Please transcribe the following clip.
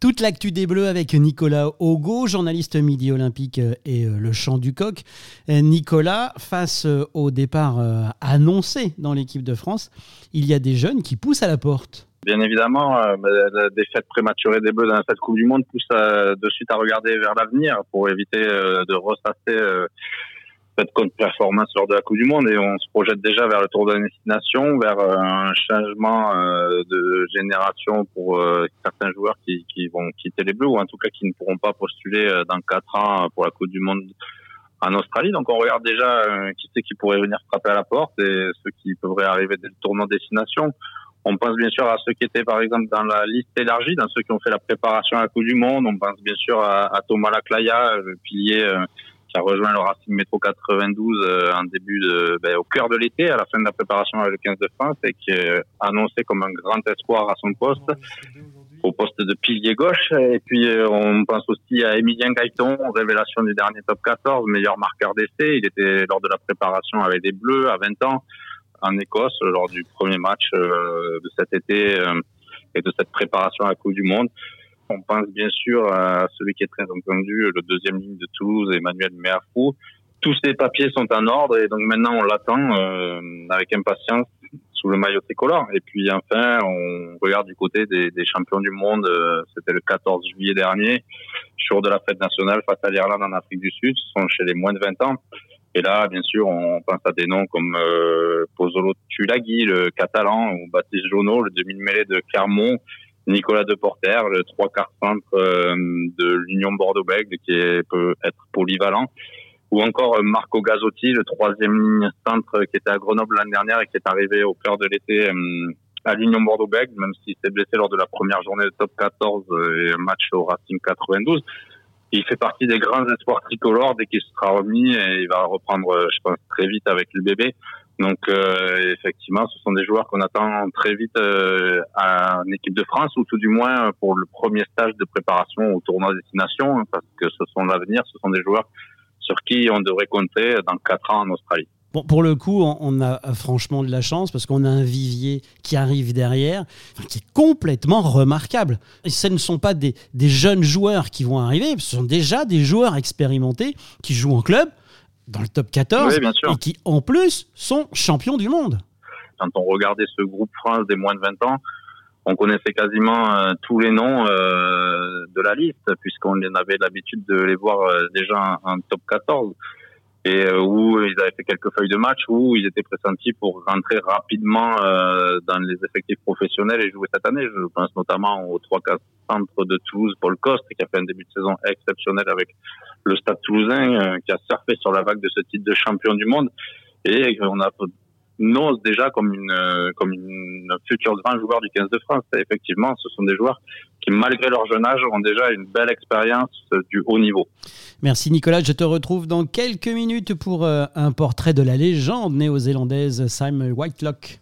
Toute l'actu des Bleus avec Nicolas Augo, journaliste midi olympique et euh, le chant du coq. Euh, Nicolas, face euh, au départ annoncé dans l'équipe de France, il y a des jeunes qui poussent à la porte. Bien évidemment, bah, la défaite prématurée des Bleus dans cette Coupe du Monde pousse de suite à regarder vers l'avenir pour éviter de ressasser cette contre-performance lors de la Coupe du Monde et on se projette déjà vers le tour de destination, vers euh, un changement euh, de génération pour euh, certains joueurs qui, vont quitter les Bleus ou en tout cas qui ne pourront pas postuler dans quatre ans pour la Coupe du Monde en Australie. Donc on regarde déjà qui c'est qui pourrait venir frapper à la porte et ceux qui pourraient arriver dès le tournant de destination. On pense bien sûr à ceux qui étaient par exemple dans la liste élargie, dans ceux qui ont fait la préparation à la Coupe du Monde. On pense bien sûr à, à Thomas Laclaya, le pilier qui a rejoint le Racing Métro 92 euh, en début de, ben, au cœur de l'été, à la fin de la préparation avec le 15 de France, et qui est annoncé comme un grand espoir à son poste, au poste de pilier gauche. Et puis euh, on pense aussi à Emilien Gaëton, révélation du dernier top 14, meilleur marqueur d'essai. Il était lors de la préparation avec les Bleus à 20 ans en Écosse lors du premier match euh, de cet été et de cette préparation à la Coupe du Monde. On pense bien sûr à celui qui est très entendu, le deuxième ligne de Toulouse, Emmanuel Merfou. Tous ces papiers sont en ordre et donc maintenant on l'attend euh, avec impatience sous le maillot tricolore. Et puis enfin, on regarde du côté des, champions du monde. Euh, c'était le 14 juillet dernier, jour de la fête nationale face à l'Irlande en Afrique du Sud. Ce sont chez les moins de 20 ans. Et là, bien sûr, on pense à des noms comme euh, Pozzolo Tulagi, le catalan, ou Baptiste Jonot, le demi-mêlée de Clermont, Nicolas Deporter, le trois quarts centre euh, de l'Union Bordeaux-Bègles, qui peut être polyvalent, ou encore euh, Marco Gazzotti, le troisième centre qui était à Grenoble l'année dernière et qui est arrivé au cœur de l'été euh, à l'Union Bordeaux-Bègles, même s'il s'est blessé lors de la première journée de top 14 et un match au Racing 92. Il fait partie des grands espoirs tricolores dès qu'il sera remis et il va reprendre, je pense, très vite avec le bébé. Donc euh, effectivement, ce sont des joueurs qu'on attend très vite euh, une équipe de France ou tout du moins pour le premier stage de préparation au tournoi destination, hein, parce que ce sont l'avenir, ce sont des joueurs sur qui on devrait compter dans quatre ans en Australie. Bon, pour le coup, on a franchement de la chance parce qu'on a un vivier qui arrive derrière, qui est complètement remarquable. Et ce ne sont pas des jeunes joueurs qui vont arriver, ce sont déjà des joueurs expérimentés qui jouent en club, dans le top 14 et qui en plus sont champions du monde. Quand on regardait ce groupe France des moins de 20 ans, on connaissait quasiment euh, tous les noms euh, de la liste puisqu'on avait l'habitude de les voir euh, déjà en, top 14 et où ils avaient fait quelques feuilles de match où ils étaient pressentis pour rentrer rapidement dans les effectifs professionnels et jouer cette année. Je pense notamment aux trois 4 centres de Toulouse, Paul Coste, qui a fait un début de saison exceptionnel avec le Stade Toulousain, euh, qui a surfé sur la vague de ce titre de champion du monde. Et on a Nose déjà comme une euh, comme une future grand joueur du 15 de France. Effectivement, ce sont des joueurs qui, malgré leur jeune âge, ont déjà une belle expérience du haut niveau. Merci Nicolas. Je te retrouve dans quelques minutes pour euh, un portrait de la légende néo-zélandaise Simon Whitelock.